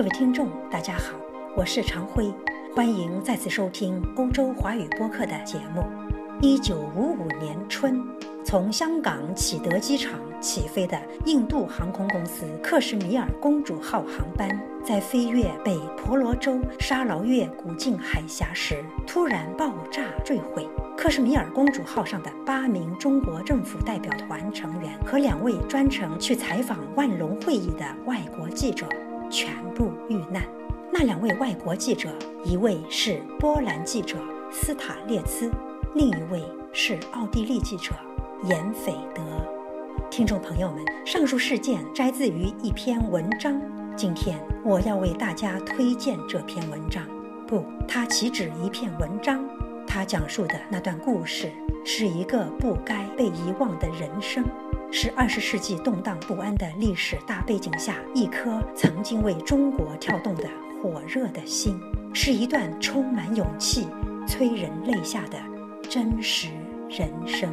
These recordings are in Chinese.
各位听众，大家好，我是常辉，欢迎再次收听欧洲华语播客的节目。一九五五年春，从香港启德机场起飞的印度航空公司克什米尔公主号航班，在飞越北婆罗洲沙劳越古晋海峡时突然爆炸坠毁。克什米尔公主号上的八名中国政府代表团成员和两位专程去采访万隆会议的外国记者。全部遇难。那两位外国记者，一位是波兰记者斯塔列兹，另一位是奥地利记者严斐德。听众朋友们，上述事件摘自于一篇文章。今天我要为大家推荐这篇文章。不，它岂止一篇文章？它讲述的那段故事，是一个不该被遗忘的人生。是二十世纪动荡不安的历史大背景下一颗曾经为中国跳动的火热的心，是一段充满勇气、催人泪下的真实人生。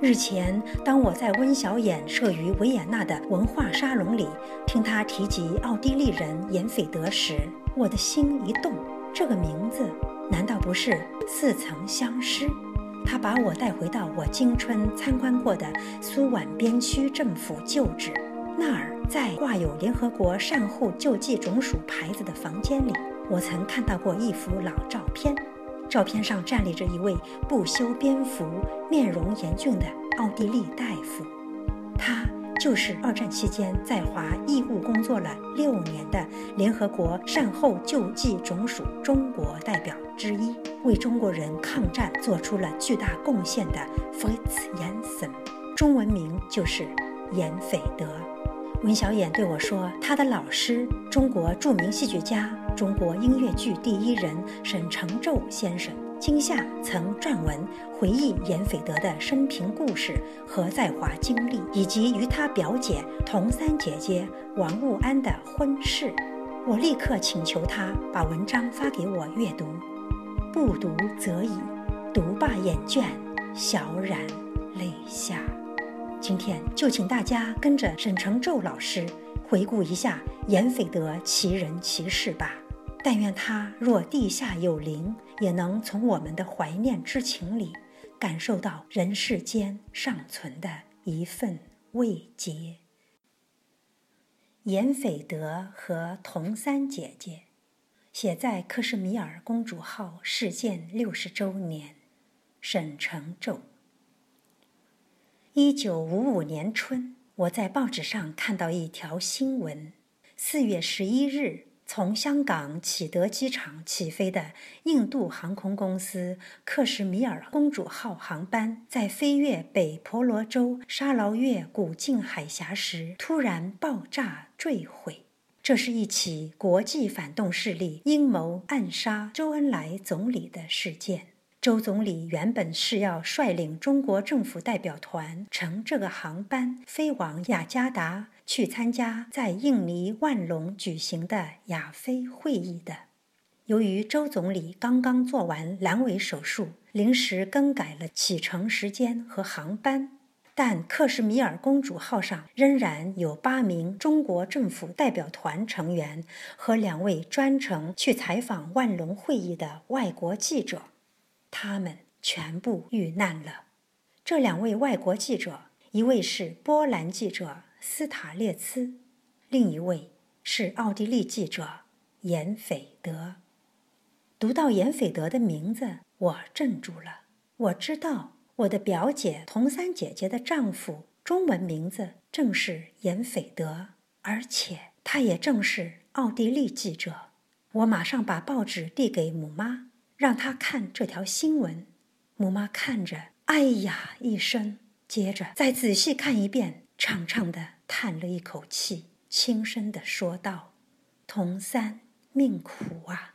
日前，当我在温小演设于维也纳的文化沙龙里听他提及奥地利人严斐德时，我的心一动。这个名字难道不是似曾相识？他把我带回到我青春参观过的苏皖边区政府旧址，那儿在挂有联合国善后救济总署牌子的房间里，我曾看到过一幅老照片。照片上站立着一位不修边幅、面容严峻的奥地利大夫，他。就是二战期间在华义务工作了六年的联合国善后救济总署中国代表之一，为中国人抗战做出了巨大贡献的 Fritz Jansen，中文名就是严斐德。文小眼对我说，他的老师，中国著名戏剧家、中国音乐剧第一人沈承胄先生。今夏曾撰文回忆严斐德的生平故事和在华经历，以及与他表姐佟三姐姐王务安的婚事。我立刻请求他把文章发给我阅读。不读则已，读罢眼倦，小染泪下。今天就请大家跟着沈承胄老师回顾一下严斐德奇人奇事吧。但愿他若地下有灵，也能从我们的怀念之情里，感受到人世间尚存的一份慰藉。严斐德和佟三姐姐，写在克什米尔公主号事件六十周年。沈承胄。一九五五年春，我在报纸上看到一条新闻：四月十一日。从香港启德机场起飞的印度航空公司克什米尔公主号航班，在飞越北婆罗洲沙劳越古晋海峡时突然爆炸坠毁。这是一起国际反动势力阴谋暗杀周恩来总理的事件。周总理原本是要率领中国政府代表团乘这个航班飞往雅加达，去参加在印尼万隆举行的亚非会议的。由于周总理刚刚做完阑尾手术，临时更改了启程时间和航班，但克什米尔公主号上仍然有八名中国政府代表团成员和两位专程去采访万隆会议的外国记者。他们全部遇难了。这两位外国记者，一位是波兰记者斯塔列茨，另一位是奥地利记者严斐德。读到严斐德的名字，我镇住了。我知道我的表姐佟三姐姐的丈夫中文名字正是严斐德，而且他也正是奥地利记者。我马上把报纸递给母妈。让她看这条新闻，母妈看着，哎呀一声，接着再仔细看一遍，长长的叹了一口气，轻声的说道：“童三命苦啊。”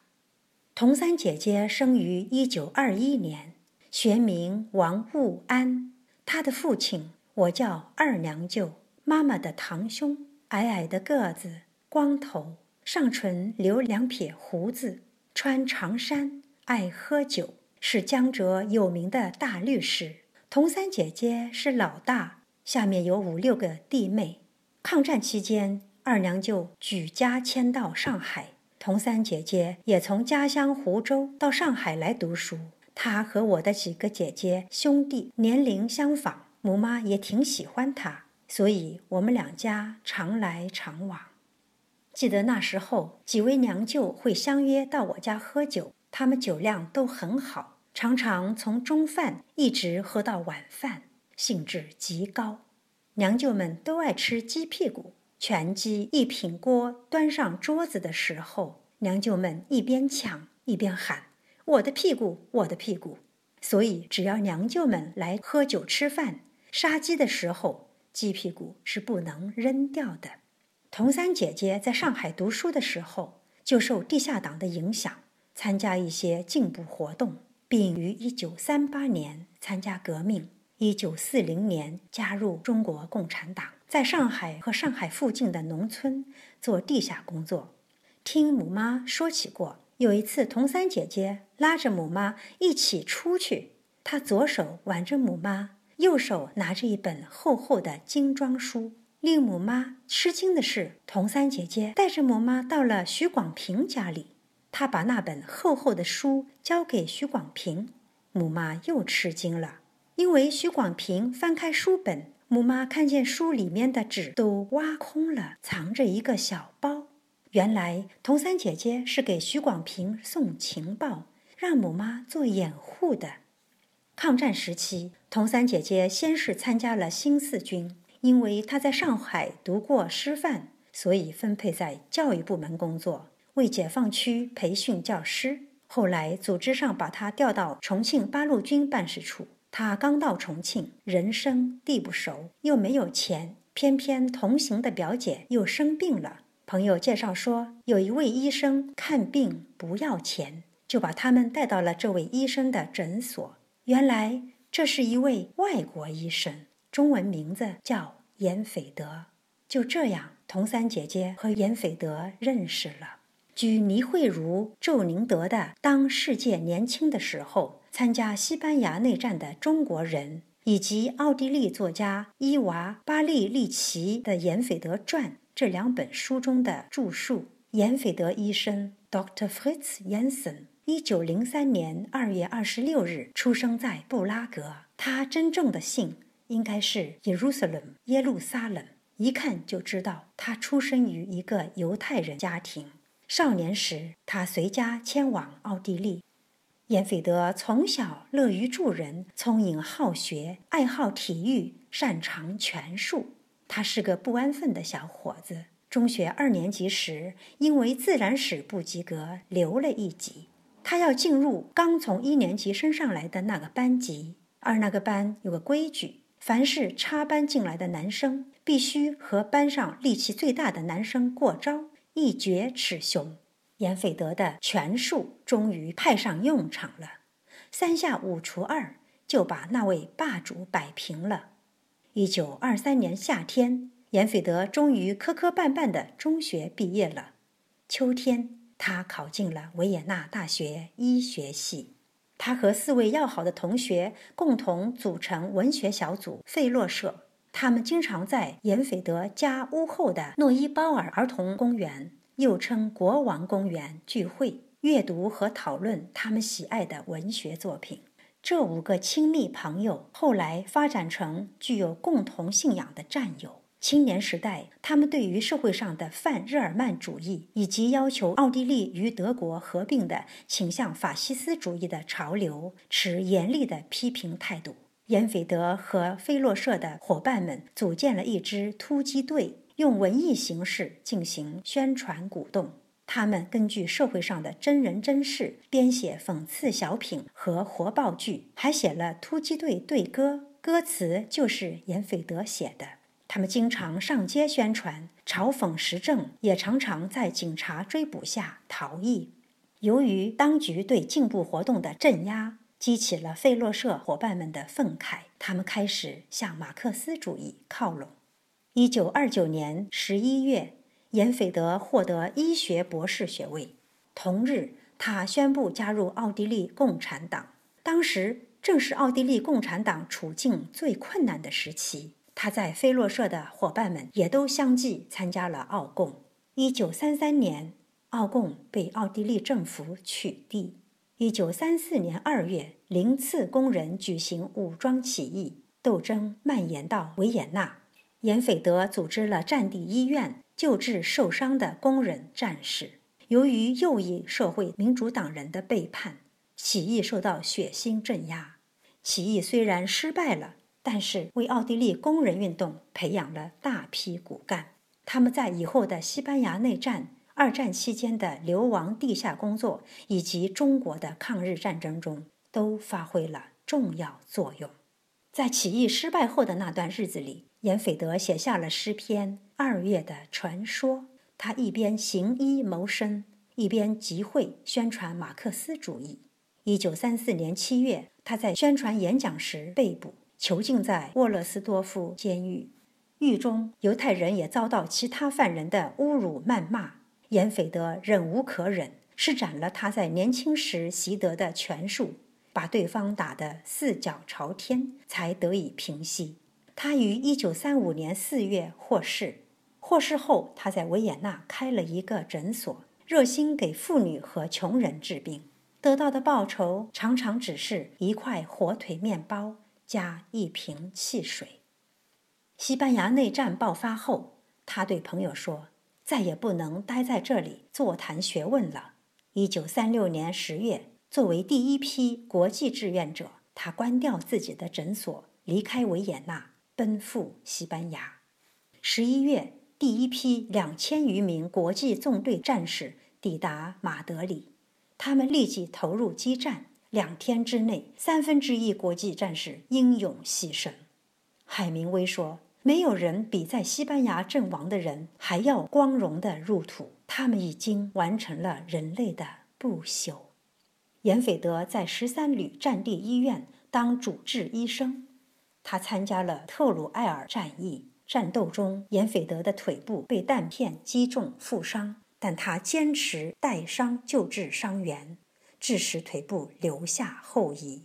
童三姐姐生于一九二一年，学名王务安，她的父亲我叫二娘舅，妈妈的堂兄，矮矮的个子，光头，上唇留两撇胡子，穿长衫。爱喝酒，是江浙有名的大律师。童三姐姐是老大，下面有五六个弟妹。抗战期间，二娘舅举家迁到上海，童三姐姐也从家乡湖州到上海来读书。她和我的几个姐姐兄弟年龄相仿，母妈也挺喜欢她，所以我们两家常来常往。记得那时候，几位娘舅会相约到我家喝酒，他们酒量都很好，常常从中饭一直喝到晚饭，兴致极高。娘舅们都爱吃鸡屁股，全鸡一品锅端上桌子的时候，娘舅们一边抢一边喊：“我的屁股，我的屁股！”所以，只要娘舅们来喝酒吃饭，杀鸡的时候，鸡屁股是不能扔掉的。童三姐姐在上海读书的时候，就受地下党的影响，参加一些进步活动，并于1938年参加革命，1940年加入中国共产党，在上海和上海附近的农村做地下工作。听母妈说起过，有一次童三姐姐拉着母妈一起出去，她左手挽着母妈，右手拿着一本厚厚的精装书。令母妈吃惊的是，童三姐姐带着母妈到了徐广平家里，她把那本厚厚的书交给徐广平，母妈又吃惊了，因为徐广平翻开书本，母妈看见书里面的纸都挖空了，藏着一个小包。原来童三姐姐是给徐广平送情报，让母妈做掩护的。抗战时期，童三姐姐先是参加了新四军。因为她在上海读过师范，所以分配在教育部门工作，为解放区培训教师。后来组织上把她调到重庆八路军办事处。他刚到重庆，人生地不熟，又没有钱，偏偏同行的表姐又生病了。朋友介绍说，有一位医生看病不要钱，就把他们带到了这位医生的诊所。原来这是一位外国医生，中文名字叫。严斐德就这样，童三姐姐和严斐德认识了。据倪慧茹、周宁德的《当世界年轻的时候》，参加西班牙内战的中国人，以及奥地利作家伊娃·巴利利奇的《严斐德传》这两本书中的著述，严斐德医生 Dr. Fritz Jensen，一九零三年二月二十六日出生在布拉格，他真正的姓。应该是 Jerusalem 耶路撒冷，一看就知道他出生于一个犹太人家庭。少年时，他随家迁往奥地利。严斐德从小乐于助人，聪颖好学，爱好体育，擅长拳术。他是个不安分的小伙子。中学二年级时，因为自然史不及格，留了一级。他要进入刚从一年级升上来的那个班级，而那个班有个规矩。凡是插班进来的男生，必须和班上力气最大的男生过招，一决雌雄。严斐德的拳术终于派上用场了，三下五除二就把那位霸主摆平了。一九二三年夏天，严斐德终于磕磕绊绊的中学毕业了。秋天，他考进了维也纳大学医学系。他和四位要好的同学共同组成文学小组费洛社。他们经常在严斐德家屋后的诺伊鲍尔儿童公园（又称国王公园）聚会，阅读和讨论他们喜爱的文学作品。这五个亲密朋友后来发展成具有共同信仰的战友。青年时代，他们对于社会上的泛日耳曼主义以及要求奥地利与德国合并的倾向法西斯主义的潮流持严厉的批评态度。严斐德和菲洛舍的伙伴们组建了一支突击队，用文艺形式进行宣传鼓动。他们根据社会上的真人真事编写讽刺小品和活报剧，还写了突击队队歌，歌词就是严斐德写的。他们经常上街宣传，嘲讽时政，也常常在警察追捕下逃逸。由于当局对进步活动的镇压，激起了费洛社伙伴们的愤慨，他们开始向马克思主义靠拢。一九二九年十一月，严斐德获得医学博士学位。同日，他宣布加入奥地利共产党。当时正是奥地利共产党处境最困难的时期。他在菲洛社的伙伴们也都相继参加了奥共。一九三三年，奥共被奥地利政府取缔。一九三四年二月，零次工人举行武装起义，斗争蔓延到维也纳。严斐德组织了战地医院，救治受伤的工人战士。由于右翼社会民主党人的背叛，起义受到血腥镇压。起义虽然失败了，但是为奥地利工人运动培养了大批骨干。他们在以后的西班牙内战、二战期间的流亡地下工作以及中国的抗日战争中都发挥了重要作用。在起义失败后的那段日子里，严斐德写下了诗篇《二月的传说》。他一边行医谋生，一边集会宣传马克思主义。一九三四年七月，他在宣传演讲时被捕，囚禁在沃勒斯多夫监狱。狱中，犹太人也遭到其他犯人的侮辱谩骂。严斐德忍无可忍，施展了他在年轻时习得的拳术，把对方打得四脚朝天，才得以平息。他于一九三五年四月获释。获释后，他在维也纳开了一个诊所，热心给妇女和穷人治病，得到的报酬常常只是一块火腿面包加一瓶汽水。西班牙内战爆发后，他对朋友说：“再也不能待在这里座谈学问了。”一九三六年十月，作为第一批国际志愿者，他关掉自己的诊所，离开维也纳，奔赴西班牙。十一月。第一批两千余名国际纵队战士抵达马德里，他们立即投入激战。两天之内，三分之一国际战士英勇牺牲。海明威说：“没有人比在西班牙阵亡的人还要光荣的入土，他们已经完成了人类的不朽。”严斐德在十三旅战地医院当主治医生，他参加了特鲁埃尔战役。战斗中，严斐德的腿部被弹片击中，负伤，但他坚持带伤救治伤员，致使腿部留下后遗。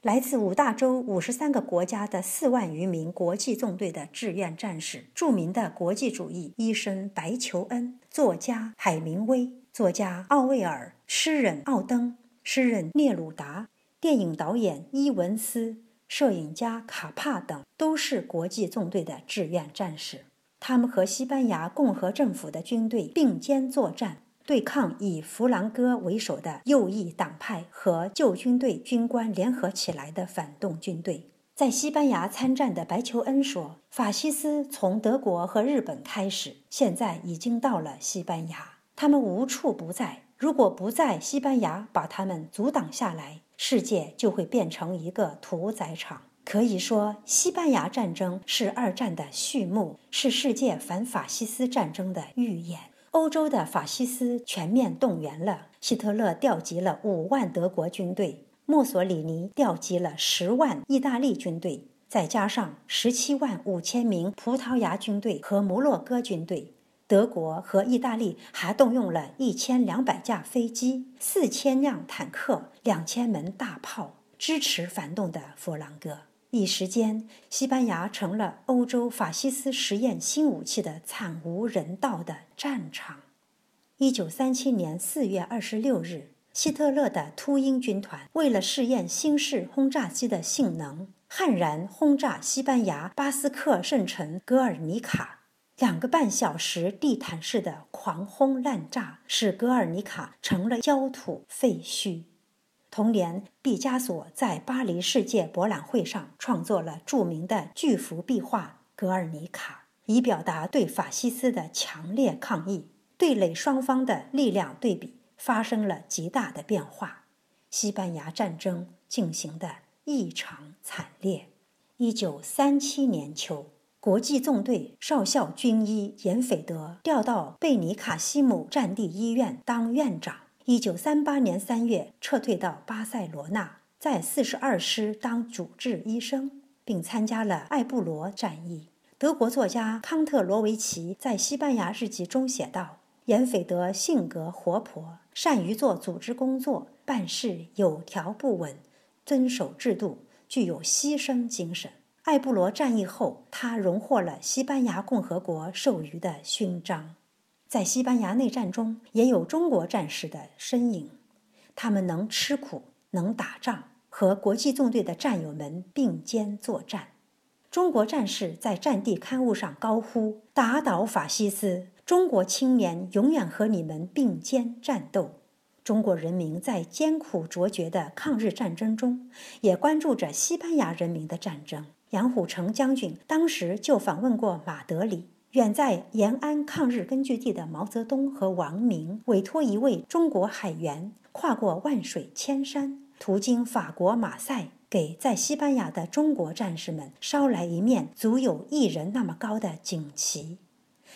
来自五大洲五十三个国家的四万余名国际纵队的志愿战士，著名的国际主义医生白求恩、作家海明威、作家奥威尔、诗人奥登、诗人聂鲁达、电影导演伊文斯。摄影家卡帕等都是国际纵队的志愿战士，他们和西班牙共和政府的军队并肩作战，对抗以弗兰哥为首的右翼党派和旧军队军官联合起来的反动军队。在西班牙参战的白求恩说：“法西斯从德国和日本开始，现在已经到了西班牙，他们无处不在。如果不在西班牙把他们阻挡下来。”世界就会变成一个屠宰场。可以说，西班牙战争是二战的序幕，是世界反法西斯战争的预演。欧洲的法西斯全面动员了，希特勒调集了五万德国军队，墨索里尼调集了十万意大利军队，再加上十七万五千名葡萄牙军队和摩洛哥军队。德国和意大利还动用了一千两百架飞机、四千辆坦克、两千门大炮，支持反动的佛朗哥。一时间，西班牙成了欧洲法西斯实验新武器的惨无人道的战场。一九三七年四月二十六日，希特勒的秃鹰军团为了试验新式轰炸机的性能，悍然轰炸西班牙巴斯克圣城格尔尼卡。两个半小时地毯式的狂轰滥炸，使格尔尼卡成了焦土废墟。同年，毕加索在巴黎世界博览会上创作了著名的巨幅壁画《格尔尼卡》，以表达对法西斯的强烈抗议。对垒双方的力量对比发生了极大的变化，西班牙战争进行的异常惨烈。一九三七年秋。国际纵队少校军医严斐德调到贝尼卡西姆战地医院当院长。一九三八年三月，撤退到巴塞罗那，在四十二师当主治医生，并参加了艾布罗战役。德国作家康特罗维奇在西班牙日记中写道：“严斐德性格活泼，善于做组织工作，办事有条不紊，遵守制度，具有牺牲精神。”埃布罗战役后，他荣获了西班牙共和国授予的勋章。在西班牙内战中，也有中国战士的身影。他们能吃苦，能打仗，和国际纵队的战友们并肩作战。中国战士在战地刊物上高呼：“打倒法西斯！中国青年永远和你们并肩战斗。”中国人民在艰苦卓绝的抗日战争中，也关注着西班牙人民的战争。杨虎城将军当时就访问过马德里。远在延安抗日根据地的毛泽东和王明，委托一位中国海员，跨过万水千山，途经法国马赛，给在西班牙的中国战士们捎来一面足有一人那么高的锦旗，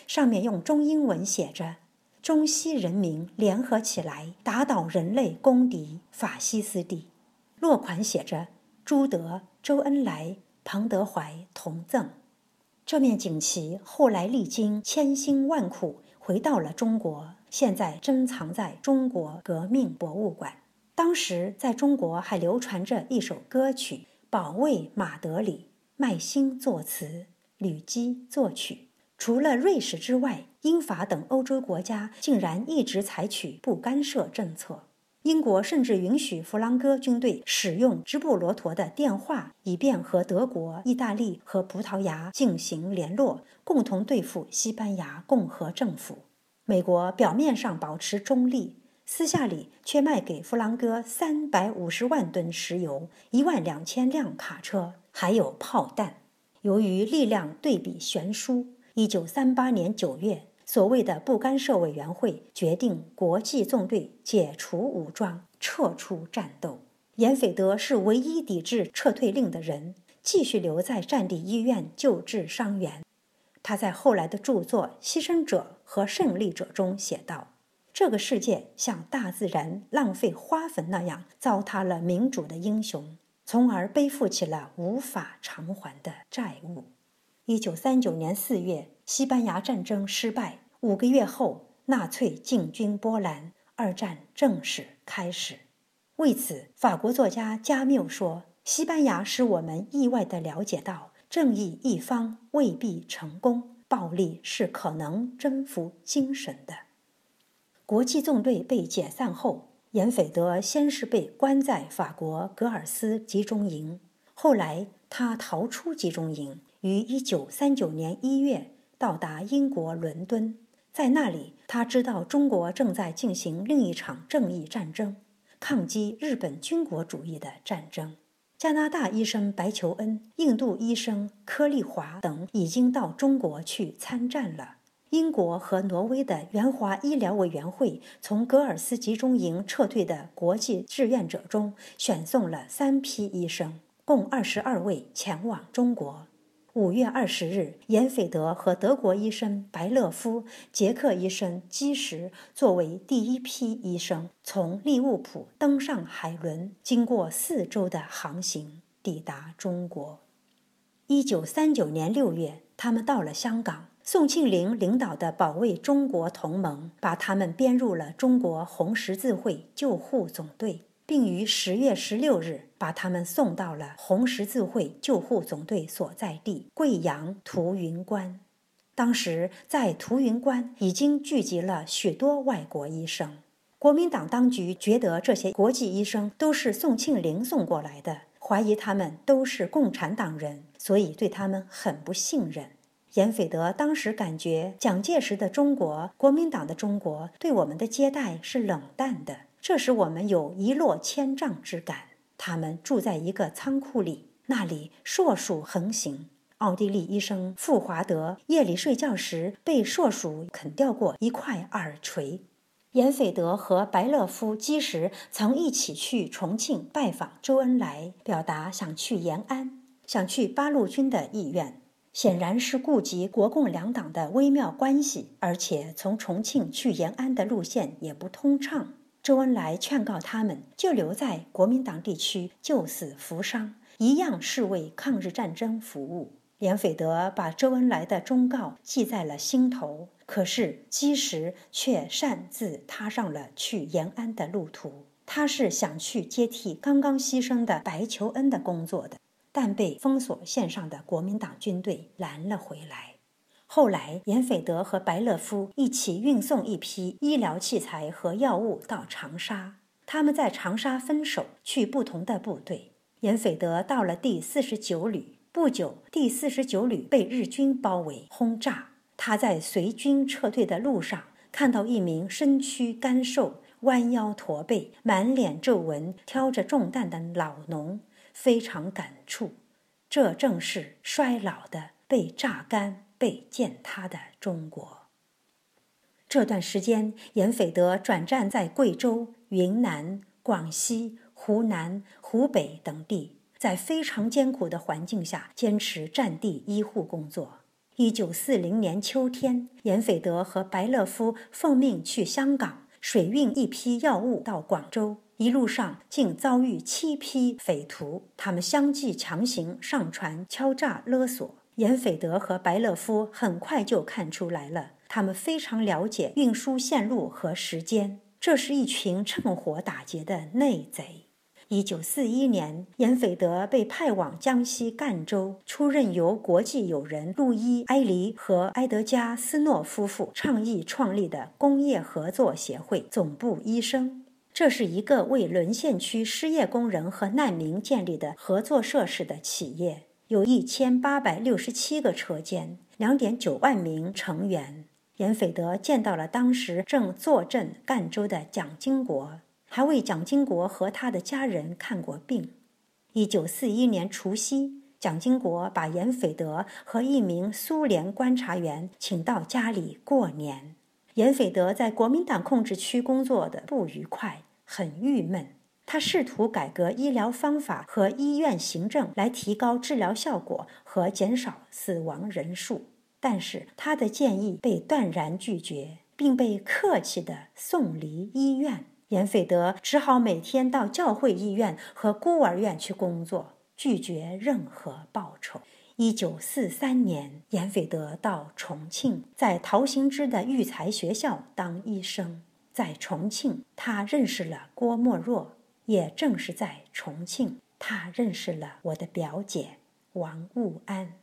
上面用中英文写着。中西人民联合起来，打倒人类公敌法西斯帝。落款写着“朱德、周恩来、彭德怀同赠”。这面锦旗后来历经千辛万苦，回到了中国，现在珍藏在中国革命博物馆。当时在中国还流传着一首歌曲《保卫马德里》，麦辛作词，吕基作曲。除了瑞士之外，英法等欧洲国家竟然一直采取不干涉政策。英国甚至允许弗朗哥军队使用直布罗陀的电话，以便和德国、意大利和葡萄牙进行联络，共同对付西班牙共和政府。美国表面上保持中立，私下里却卖给弗朗哥三百五十万吨石油、一万两千辆卡车，还有炮弹。由于力量对比悬殊。一九三八年九月，所谓的不干涉委员会决定国际纵队解除武装，撤出战斗。严斐德是唯一抵制撤退令的人，继续留在战地医院救治伤员。他在后来的著作《牺牲者和胜利者》中写道：“这个世界像大自然浪费花粉那样糟蹋了民主的英雄，从而背负起了无法偿还的债务。”一九三九年四月，西班牙战争失败。五个月后，纳粹进军波兰，二战正式开始。为此，法国作家加缪说：“西班牙使我们意外地了解到，正义一方未必成功，暴力是可能征服精神的。”国际纵队被解散后，严斐德先是被关在法国格尔斯集中营，后来他逃出集中营。于一九三九年一月到达英国伦敦，在那里，他知道中国正在进行另一场正义战争——抗击日本军国主义的战争。加拿大医生白求恩、印度医生柯立华等已经到中国去参战了。英国和挪威的援华医疗委员会从格尔斯集中营撤退的国际志愿者中选送了三批医生，共二十二位前往中国。五月二十日，严斐德和德国医生白勒夫、捷克医生基什作为第一批医生，从利物浦登上海轮，经过四周的航行，抵达中国。一九三九年六月，他们到了香港，宋庆龄领导的保卫中国同盟把他们编入了中国红十字会救护总队。并于十月十六日把他们送到了红十字会救护总队所在地贵阳图云关。当时在图云关已经聚集了许多外国医生。国民党当局觉得这些国际医生都是宋庆龄送过来的，怀疑他们都是共产党人，所以对他们很不信任。严斐德当时感觉蒋介石的中国、国民党的中国对我们的接待是冷淡的。这使我们有一落千丈之感。他们住在一个仓库里，那里硕鼠横行。奥地利医生富华德夜里睡觉时被硕鼠啃掉过一块耳垂。严斐德和白勒夫基什曾一起去重庆拜访周恩来，表达想去延安、想去八路军的意愿，显然是顾及国共两党的微妙关系。而且从重庆去延安的路线也不通畅。周恩来劝告他们，就留在国民党地区救死扶伤，一样是为抗日战争服务。连斐德把周恩来的忠告记在了心头，可是基石却擅自踏上了去延安的路途。他是想去接替刚刚牺牲的白求恩的工作的。但被封锁线上的国民党军队拦了回来。后来，严斐德和白乐夫一起运送一批医疗器材和药物到长沙。他们在长沙分手去不同的部队。严斐德到了第四十九旅，不久，第四十九旅被日军包围轰炸。他在随军撤退的路上，看到一名身躯干瘦、弯腰驼背、满脸皱纹、挑着重担的老农，非常感触。这正是衰老的、被榨干、被践踏的中国。这段时间，严斐德转战在贵州、云南、广西、湖南、湖北等地，在非常艰苦的环境下坚持战地医护工作。一九四零年秋天，严斐德和白乐夫奉命去香港水运一批药物到广州，一路上竟遭遇七批匪徒，他们相继强行上船敲诈勒索。严斐德和白乐夫很快就看出来了，他们非常了解运输线路和时间，这是一群趁火打劫的内贼。一九四一年，严斐德被派往江西赣州，出任由国际友人路易·埃黎和埃德加·斯诺夫妇倡议创立的工业合作协会总部医生。这是一个为沦陷区失业工人和难民建立的合作社式的企业，有一千八百六十七个车间，两点九万名成员。严斐德见到了当时正坐镇赣州的蒋经国。还为蒋经国和他的家人看过病。一九四一年除夕，蒋经国把严斐德和一名苏联观察员请到家里过年。严斐德在国民党控制区工作的不愉快，很郁闷。他试图改革医疗方法和医院行政，来提高治疗效果和减少死亡人数，但是他的建议被断然拒绝，并被客气地送离医院。严斐德只好每天到教会医院和孤儿院去工作，拒绝任何报酬。一九四三年，严斐德到重庆，在陶行知的育才学校当医生。在重庆，他认识了郭沫若，也正是在重庆，他认识了我的表姐王务安。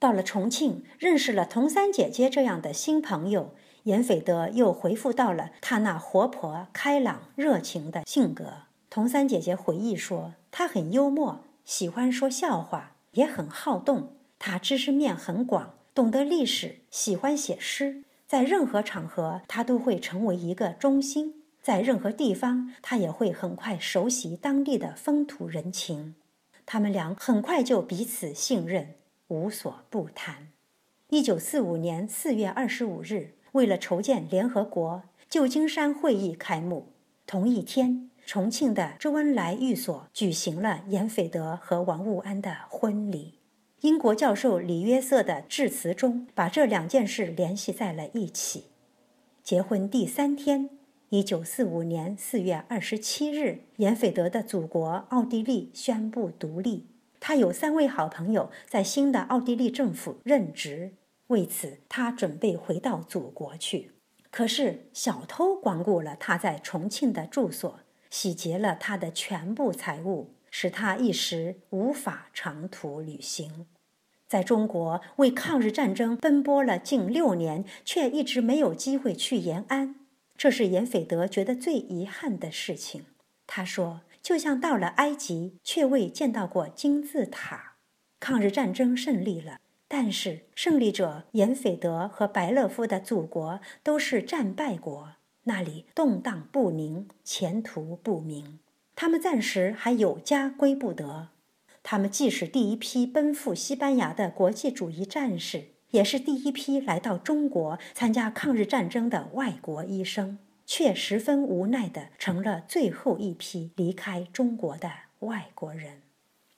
到了重庆，认识了童三姐姐这样的新朋友。严斐德又回复到了他那活泼、开朗、热情的性格。童三姐姐回忆说，他很幽默，喜欢说笑话，也很好动。他知识面很广，懂得历史，喜欢写诗。在任何场合，他都会成为一个中心；在任何地方，他也会很快熟悉当地的风土人情。他们俩很快就彼此信任，无所不谈。一九四五年四月二十五日。为了筹建联合国，旧金山会议开幕。同一天，重庆的周恩来寓所举行了严斐德和王务安的婚礼。英国教授李约瑟的致辞中，把这两件事联系在了一起。结婚第三天，一九四五年四月二十七日，严斐德的祖国奥地利宣布独立。他有三位好朋友在新的奥地利政府任职。为此，他准备回到祖国去。可是，小偷光顾了他在重庆的住所，洗劫了他的全部财物，使他一时无法长途旅行。在中国为抗日战争奔波了近六年，却一直没有机会去延安，这是严斐德觉得最遗憾的事情。他说：“就像到了埃及，却未见到过金字塔。”抗日战争胜利了。但是，胜利者严斐德和白乐夫的祖国都是战败国，那里动荡不宁，前途不明。他们暂时还有家归不得。他们既是第一批奔赴西班牙的国际主义战士，也是第一批来到中国参加抗日战争的外国医生，却十分无奈地成了最后一批离开中国的外国人。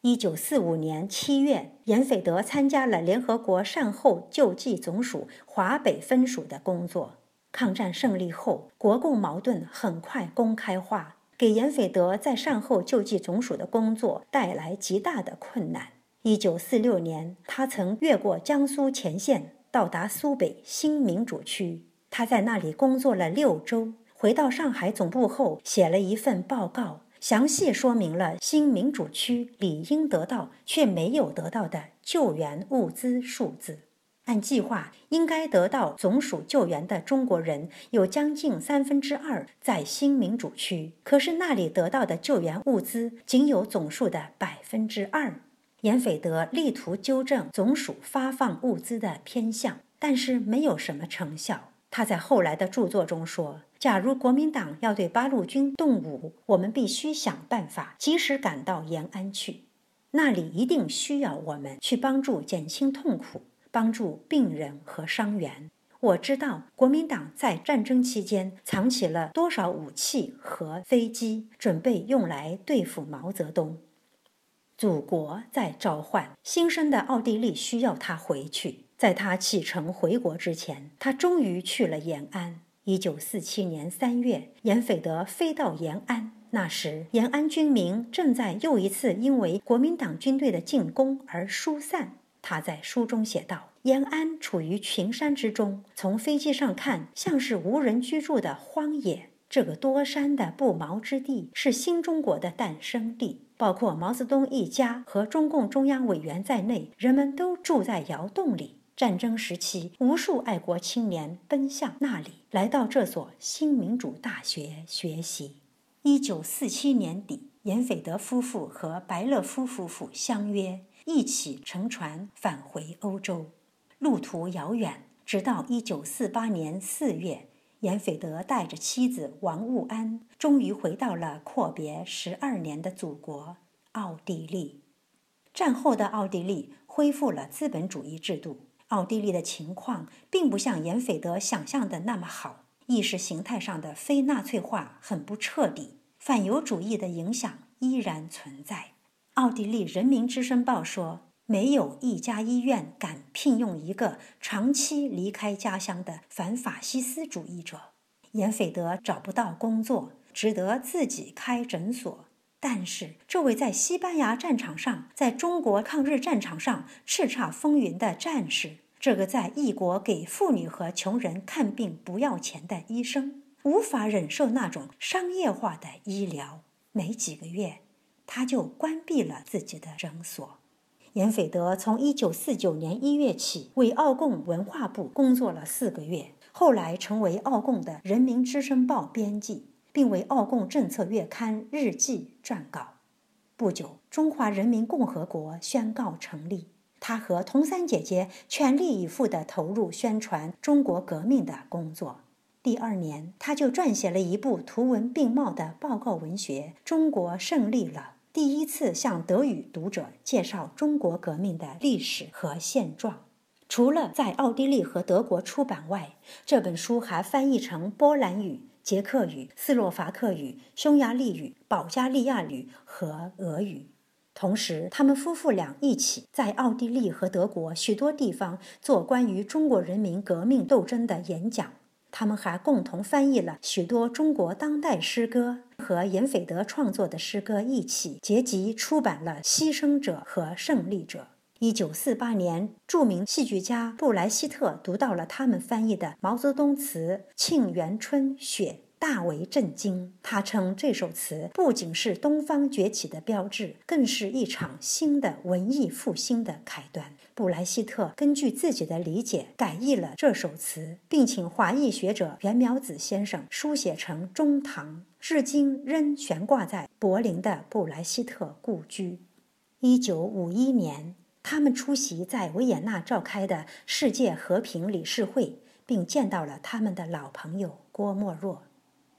一九四五年七月，严斐德参加了联合国善后救济总署华北分署的工作。抗战胜利后，国共矛盾很快公开化，给严斐德在善后救济总署的工作带来极大的困难。一九四六年，他曾越过江苏前线，到达苏北新民主区。他在那里工作了六周，回到上海总部后，写了一份报告。详细说明了新民主区理应得到却没有得到的救援物资数字。按计划应该得到总署救援的中国人有将近三分之二在新民主区，可是那里得到的救援物资仅有总数的百分之二。严斐德力图纠正总署发放物资的偏向，但是没有什么成效。他在后来的著作中说：“假如国民党要对八路军动武，我们必须想办法及时赶到延安去，那里一定需要我们去帮助减轻痛苦，帮助病人和伤员。我知道国民党在战争期间藏起了多少武器和飞机，准备用来对付毛泽东。”祖国在召唤，新生的奥地利需要他回去。在他启程回国之前，他终于去了延安。一九四七年三月，严斐德飞到延安。那时，延安军民正在又一次因为国民党军队的进攻而疏散。他在书中写道：“延安处于群山之中，从飞机上看，像是无人居住的荒野。这个多山的不毛之地，是新中国的诞生地。”包括毛泽东一家和中共中央委员在内，人们都住在窑洞里。战争时期，无数爱国青年奔向那里，来到这所新民主大学学习。一九四七年底，严斐德夫妇和白乐夫夫妇相约一起乘船返回欧洲，路途遥远，直到一九四八年四月。严斐德带着妻子王务安，终于回到了阔别十二年的祖国奥地利。战后的奥地利恢复了资本主义制度。奥地利的情况并不像严斐德想象的那么好，意识形态上的非纳粹化很不彻底，反犹主义的影响依然存在。奥地利人民之声报说。没有一家医院敢聘用一个长期离开家乡的反法西斯主义者。严斐德找不到工作，只得自己开诊所。但是，这位在西班牙战场上、在中国抗日战场上叱咤风云的战士，这个在异国给妇女和穷人看病不要钱的医生，无法忍受那种商业化的医疗。没几个月，他就关闭了自己的诊所。严斐德从1949年1月起为奥共文化部工作了四个月，后来成为奥共的《人民之声报》编辑，并为奥共政策月刊《日记》撰稿。不久，中华人民共和国宣告成立，他和童三姐姐全力以赴地投入宣传中国革命的工作。第二年，他就撰写了一部图文并茂的报告文学《中国胜利了》。第一次向德语读者介绍中国革命的历史和现状。除了在奥地利和德国出版外，这本书还翻译成波兰语、捷克语、斯洛伐克语、匈牙利语、保加利亚语和俄语。同时，他们夫妇俩一起在奥地利和德国许多地方做关于中国人民革命斗争的演讲。他们还共同翻译了许多中国当代诗歌，和尹斐德创作的诗歌一起结集出版了《牺牲者和胜利者》。一九四八年，著名戏剧家布莱希特读到了他们翻译的毛泽东词《沁园春·雪》。大为震惊。他称这首词不仅是东方崛起的标志，更是一场新的文艺复兴的开端。布莱希特根据自己的理解改译了这首词，并请华裔学者袁苗子先生书写成中唐，至今仍悬挂在柏林的布莱希特故居。一九五一年，他们出席在维也纳召开的世界和平理事会，并见到了他们的老朋友郭沫若。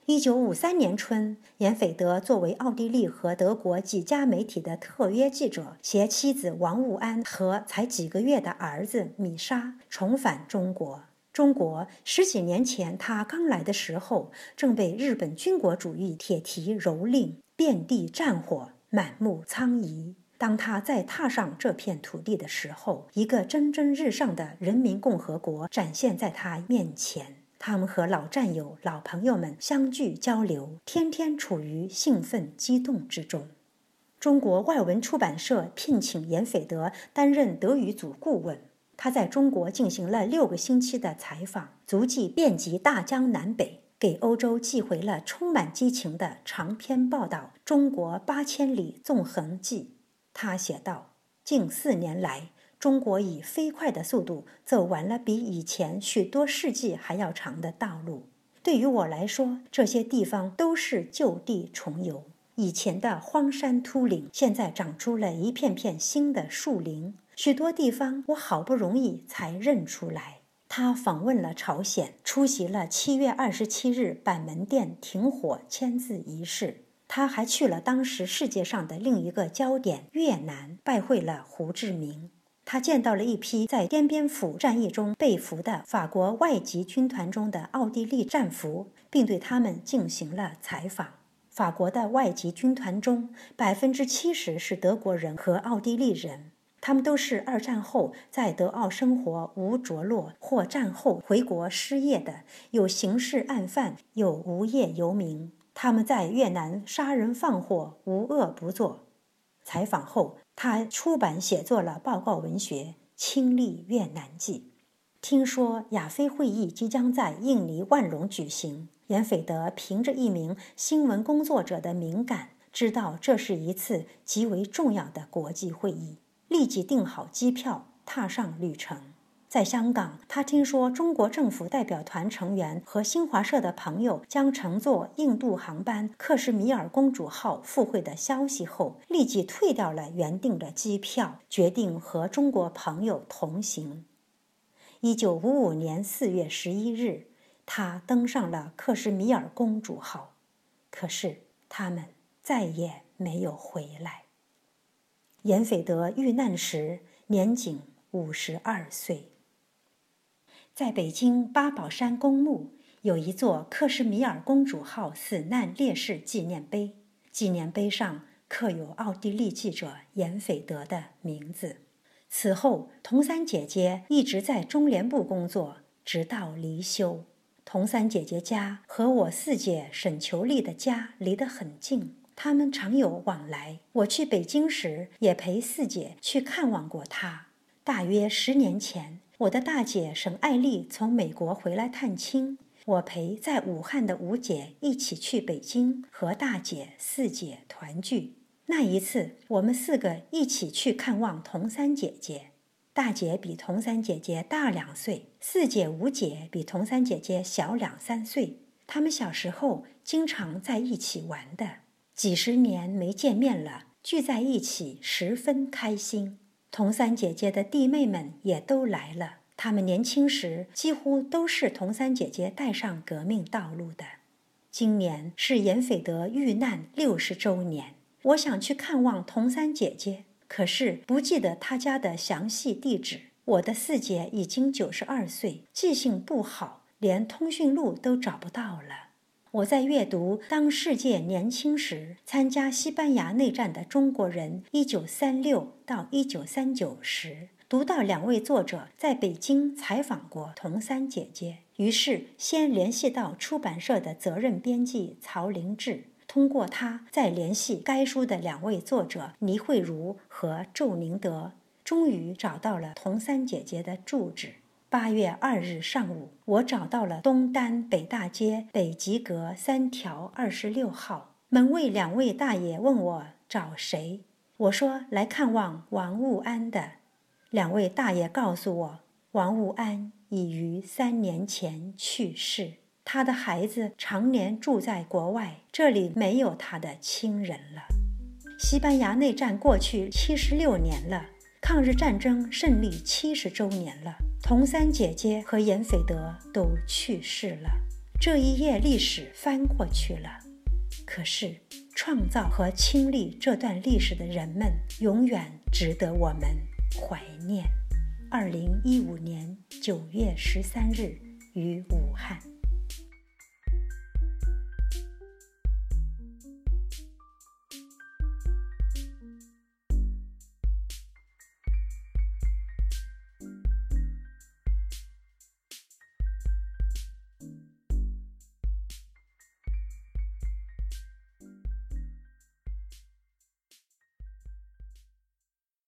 一九五三年春，严斐德作为奥地利和德国几家媒体的特约记者，携妻子王务安和才几个月的儿子米沙重返中国。中国十几年前他刚来的时候，正被日本军国主义铁蹄蹂躏，遍地战火，满目苍夷。当他再踏上这片土地的时候，一个蒸蒸日上的人民共和国展现在他面前。他们和老战友、老朋友们相聚交流，天天处于兴奋激动之中。中国外文出版社聘请严斐德担任德语组顾问，他在中国进行了六个星期的采访，足迹遍及大江南北。给欧洲寄回了充满激情的长篇报道《中国八千里纵横记》。他写道：“近四年来，中国以飞快的速度走完了比以前许多世纪还要长的道路。对于我来说，这些地方都是就地重游。以前的荒山秃岭，现在长出了一片片新的树林。许多地方，我好不容易才认出来。”他访问了朝鲜，出席了七月二十七日板门店停火签字仪式。他还去了当时世界上的另一个焦点越南，拜会了胡志明。他见到了一批在滇边府战役中被俘的法国外籍军团中的奥地利战俘，并对他们进行了采访。法国的外籍军团中，百分之七十是德国人和奥地利人。他们都是二战后在德奥生活无着落，或战后回国失业的，有刑事案犯，有无业游民。他们在越南杀人放火，无恶不作。采访后，他出版写作了报告文学《亲历越南记》。听说亚非会议即将在印尼万隆举行，严斐德凭着一名新闻工作者的敏感，知道这是一次极为重要的国际会议。立即订好机票，踏上旅程。在香港，他听说中国政府代表团成员和新华社的朋友将乘坐印度航班“克什米尔公主号”赴会的消息后，立即退掉了原定的机票，决定和中国朋友同行。一九五五年四月十一日，他登上了“克什米尔公主号”，可是他们再也没有回来。严斐德遇难时年仅五十二岁。在北京八宝山公墓有一座克什米尔公主号死难烈士纪念碑，纪念碑上刻有奥地利记者严斐德的名字。此后，童三姐姐一直在中联部工作，直到离休。童三姐姐家和我四姐沈求丽的家离得很近。他们常有往来。我去北京时，也陪四姐去看望过她。大约十年前，我的大姐沈爱丽从美国回来探亲，我陪在武汉的五姐一起去北京和大姐、四姐团聚。那一次，我们四个一起去看望童三姐姐。大姐比童三姐姐大两岁，四姐、五姐比童三姐姐小两三岁。她们小时候经常在一起玩的。几十年没见面了，聚在一起十分开心。童三姐姐的弟妹们也都来了，他们年轻时几乎都是童三姐姐带上革命道路的。今年是严斐德遇难六十周年，我想去看望童三姐姐，可是不记得她家的详细地址。我的四姐已经九十二岁，记性不好，连通讯录都找不到了。我在阅读《当世界年轻时参加西班牙内战的中国人（一九三六到一九三九）》时，读到两位作者在北京采访过童三姐姐，于是先联系到出版社的责任编辑曹林志，通过他再联系该书的两位作者倪慧茹和周宁德，终于找到了童三姐姐的住址。八月二日上午，我找到了东单北大街北极阁三条二十六号门卫。两位大爷问我找谁，我说来看望王务安的。两位大爷告诉我，王务安已于三年前去世，他的孩子常年住在国外，这里没有他的亲人了。西班牙内战过去七十六年了，抗日战争胜利七十周年了。童三姐姐和严斐德都去世了，这一页历史翻过去了。可是，创造和亲历这段历史的人们，永远值得我们怀念。二零一五年九月十三日，于武汉。